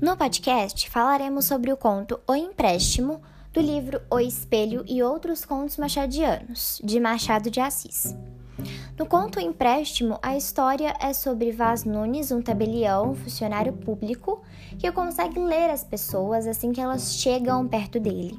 No podcast, falaremos sobre o conto O Empréstimo, do livro O Espelho e Outros Contos Machadianos, de Machado de Assis. No conto Empréstimo, a história é sobre Vaz Nunes, um tabelião, funcionário público, que consegue ler as pessoas assim que elas chegam perto dele.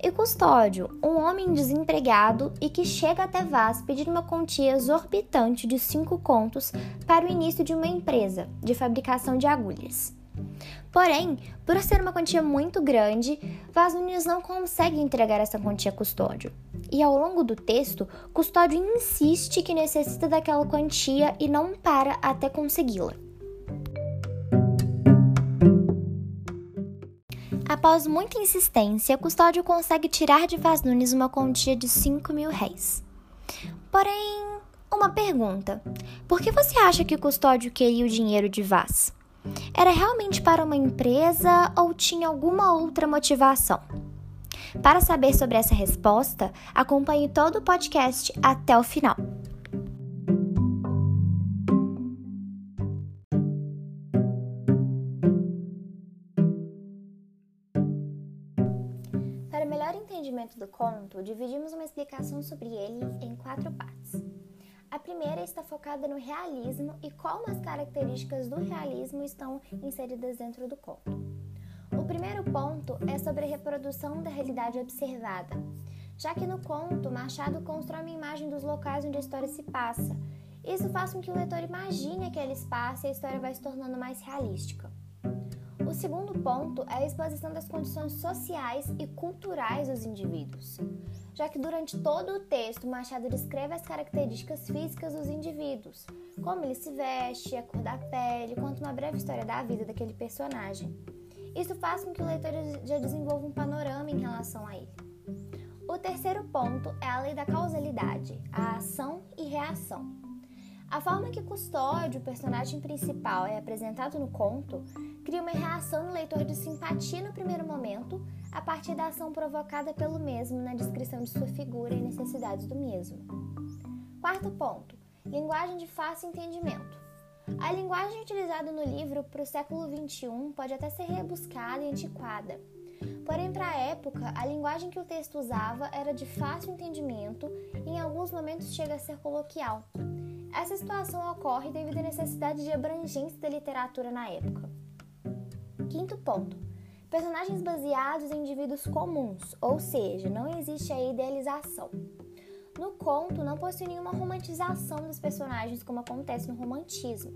E Custódio, um homem desempregado e que chega até Vaz pedindo uma quantia exorbitante de cinco contos para o início de uma empresa de fabricação de agulhas. Porém, por ser uma quantia muito grande, Vaz Nunes não consegue entregar essa quantia a Custódio. E ao longo do texto, Custódio insiste que necessita daquela quantia e não para até consegui-la. Após muita insistência, Custódio consegue tirar de Vaz Nunes uma quantia de 5 mil réis. Porém, uma pergunta: por que você acha que Custódio queria o dinheiro de Vaz? Era realmente para uma empresa ou tinha alguma outra motivação? Para saber sobre essa resposta, acompanhe todo o podcast até o final. Para melhor entendimento do conto, dividimos uma explicação sobre ele em quatro partes. A primeira está focada no realismo e como as características do realismo estão inseridas dentro do conto. O primeiro ponto é sobre a reprodução da realidade observada, já que no conto Machado constrói uma imagem dos locais onde a história se passa. Isso faz com que o leitor imagine aquele espaço e a história vai se tornando mais realística. O segundo ponto é a exposição das condições sociais e culturais dos indivíduos, já que durante todo o texto Machado descreve as características físicas dos indivíduos, como ele se veste, a cor da pele, quanto uma breve história da vida daquele personagem. Isso faz com que o leitor já desenvolva um panorama em relação a ele. O terceiro ponto é a lei da causalidade, a ação e reação. A forma que Custódio, o personagem principal, é apresentado no conto, cria uma reação no leitor de simpatia no primeiro momento, a partir da ação provocada pelo mesmo na descrição de sua figura e necessidades do mesmo. Quarto ponto: linguagem de fácil entendimento. A linguagem utilizada no livro para o século XXI pode até ser rebuscada e antiquada. Porém, para a época, a linguagem que o texto usava era de fácil entendimento e em alguns momentos chega a ser coloquial. Essa situação ocorre devido à necessidade de abrangência da literatura na época. Quinto ponto: personagens baseados em indivíduos comuns, ou seja, não existe a idealização. No conto, não possui nenhuma romantização dos personagens como acontece no romantismo,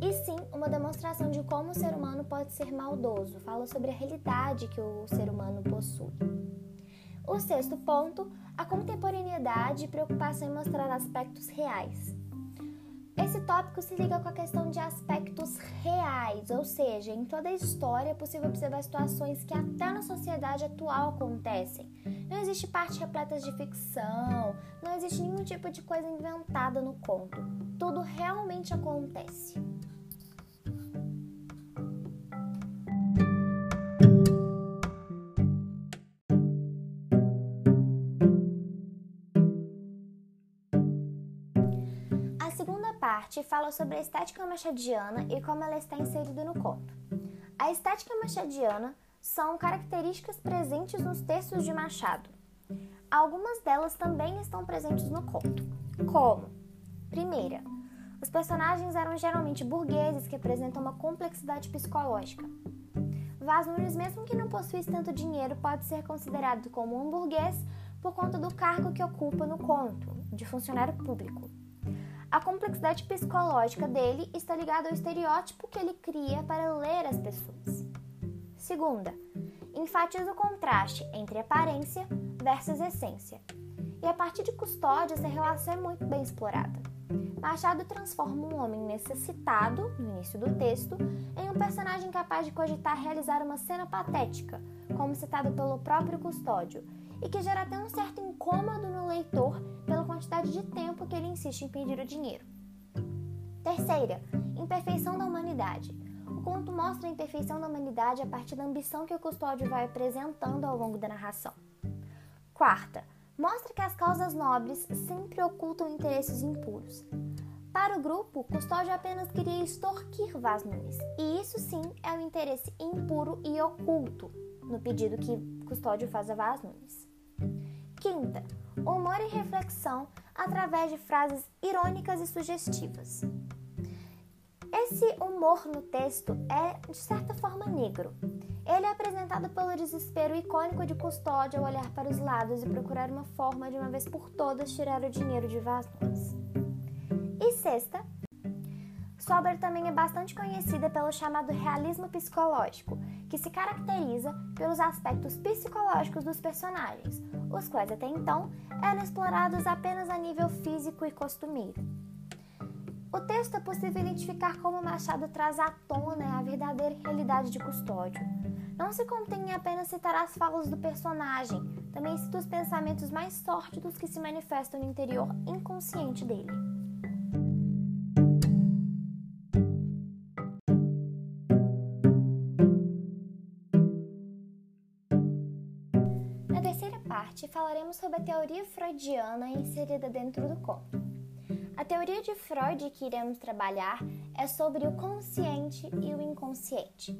e sim uma demonstração de como o ser humano pode ser maldoso, fala sobre a realidade que o ser humano possui. O sexto ponto, a contemporaneidade e preocupação em mostrar aspectos reais. Esse tópico se liga com a questão de aspectos reais, ou seja, em toda a história é possível observar situações que até na sociedade atual acontecem. Não existe parte repleta de ficção, não existe nenhum tipo de coisa inventada no conto. Tudo realmente acontece. Parte fala sobre a estética machadiana e como ela está inserida no conto. A estética machadiana são características presentes nos textos de Machado. Algumas delas também estão presentes no conto, como: primeira, os personagens eram geralmente burgueses que apresentam uma complexidade psicológica. Vaz Nunes, mesmo que não possuísse tanto dinheiro, pode ser considerado como um burguês por conta do cargo que ocupa no conto, de funcionário público. A complexidade psicológica dele está ligada ao estereótipo que ele cria para ler as pessoas. Segunda, enfatiza o contraste entre aparência versus essência. E a partir de Custódio, essa relação é muito bem explorada. Machado transforma um homem necessitado, no início do texto, em um personagem capaz de cogitar realizar uma cena patética, como citado pelo próprio Custódio, e que gera até um certo incômodo no leitor quantidade de tempo que ele insiste em pedir o dinheiro. Terceira, imperfeição da humanidade. O conto mostra a imperfeição da humanidade a partir da ambição que o custódio vai apresentando ao longo da narração. Quarta, mostra que as causas nobres sempre ocultam interesses impuros. Para o grupo, Custódio apenas queria extorquir Vaz Nunes, e isso sim é um interesse impuro e oculto no pedido que Custódio faz a Vaz Nunes. Quinta, humor e reflexão através de frases irônicas e sugestivas. Esse humor no texto é, de certa forma, negro. Ele é apresentado pelo desespero icônico de Custódio ao olhar para os lados e procurar uma forma de uma vez por todas tirar o dinheiro de Nunes. E sexta, Sober também é bastante conhecida pelo chamado realismo psicológico, que se caracteriza pelos aspectos psicológicos dos personagens, os quais até então eram explorados apenas a nível físico e costumeiro. O texto é possível identificar como Machado traz à tona a verdadeira realidade de Custódio. Não se contém em apenas citar as falas do personagem, também cita os pensamentos mais sórdidos que se manifestam no interior inconsciente dele. Parte, falaremos sobre a teoria freudiana inserida dentro do conto. A teoria de Freud que iremos trabalhar é sobre o consciente e o inconsciente.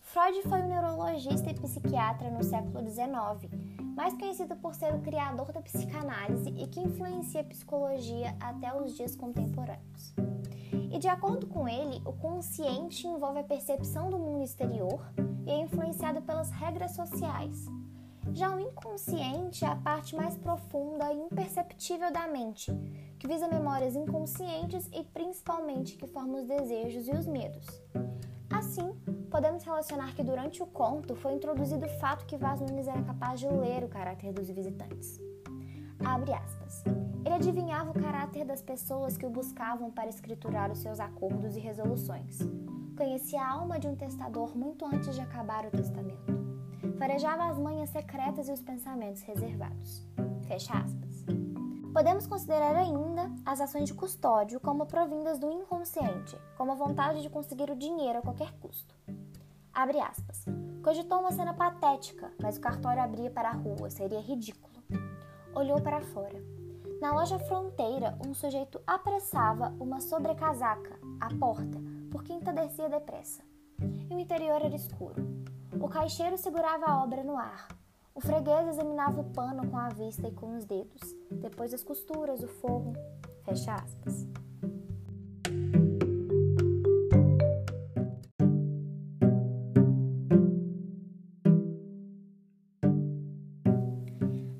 Freud foi um neurologista e psiquiatra no século XIX, mais conhecido por ser o criador da psicanálise e que influencia a psicologia até os dias contemporâneos. E de acordo com ele, o consciente envolve a percepção do mundo exterior e é influenciado pelas regras sociais, já o inconsciente é a parte mais profunda e imperceptível da mente, que visa memórias inconscientes e principalmente que formam os desejos e os medos. Assim, podemos relacionar que durante o conto foi introduzido o fato que Vaz Nunes era capaz de ler o caráter dos visitantes. Abre aspas. Ele adivinhava o caráter das pessoas que o buscavam para escriturar os seus acordos e resoluções. Conhecia a alma de um testador muito antes de acabar o testamento farejava as manhas secretas e os pensamentos reservados. Fecha aspas. Podemos considerar ainda as ações de custódio como provindas do inconsciente, como a vontade de conseguir o dinheiro a qualquer custo. Abre aspas. Cogitou uma cena patética, mas o cartório abria para a rua, seria ridículo. Olhou para fora. Na loja fronteira, um sujeito apressava uma sobrecasaca à porta, porque entardecia depressa. E o interior era escuro. O caixeiro segurava a obra no ar. O freguês examinava o pano com a vista e com os dedos, depois as costuras, o forro. Fecha aspas.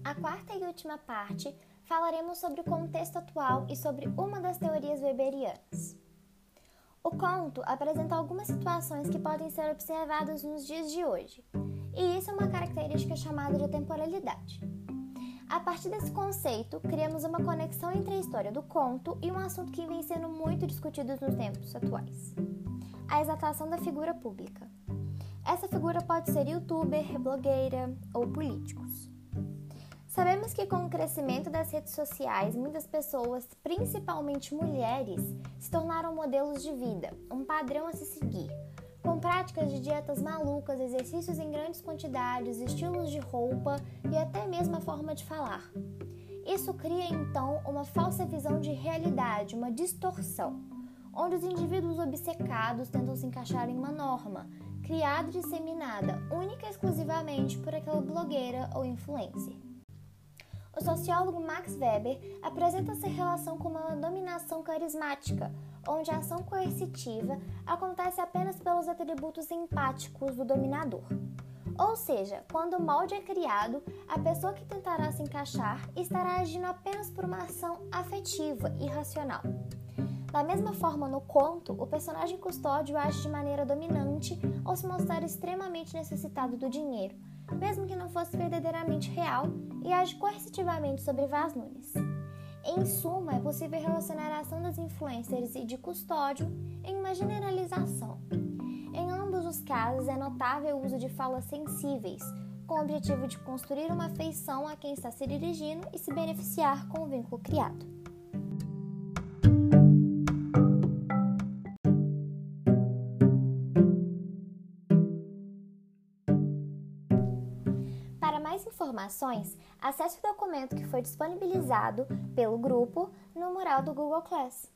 A quarta e última parte falaremos sobre o contexto atual e sobre uma das teorias weberianas. O conto apresenta algumas situações que podem ser observadas nos dias de hoje, e isso é uma característica chamada de temporalidade. A partir desse conceito, criamos uma conexão entre a história do conto e um assunto que vem sendo muito discutido nos tempos atuais: a exaltação da figura pública. Essa figura pode ser youtuber, blogueira ou políticos. Sabemos que com o crescimento das redes sociais, muitas pessoas, principalmente mulheres, se tornaram modelos de vida, um padrão a se seguir, com práticas de dietas malucas, exercícios em grandes quantidades, estilos de roupa e até mesmo a forma de falar. Isso cria então uma falsa visão de realidade, uma distorção, onde os indivíduos obcecados tentam se encaixar em uma norma, criada e disseminada única e exclusivamente por aquela blogueira ou influencer. O sociólogo Max Weber apresenta essa relação como uma dominação carismática, onde a ação coercitiva acontece apenas pelos atributos empáticos do dominador. Ou seja, quando o molde é criado, a pessoa que tentará se encaixar estará agindo apenas por uma ação afetiva e racional. Da mesma forma, no conto, o personagem custódio age de maneira dominante ao se mostrar extremamente necessitado do dinheiro, mesmo que não fosse verdadeiramente real, e age coercitivamente sobre Vaz Nunes. Em suma, é possível relacionar a ação das influencers e de custódio em uma generalização. Em ambos os casos, é notável o uso de falas sensíveis, com o objetivo de construir uma afeição a quem está se dirigindo e se beneficiar com o vínculo criado. Informações, acesse o documento que foi disponibilizado pelo grupo no mural do Google Class.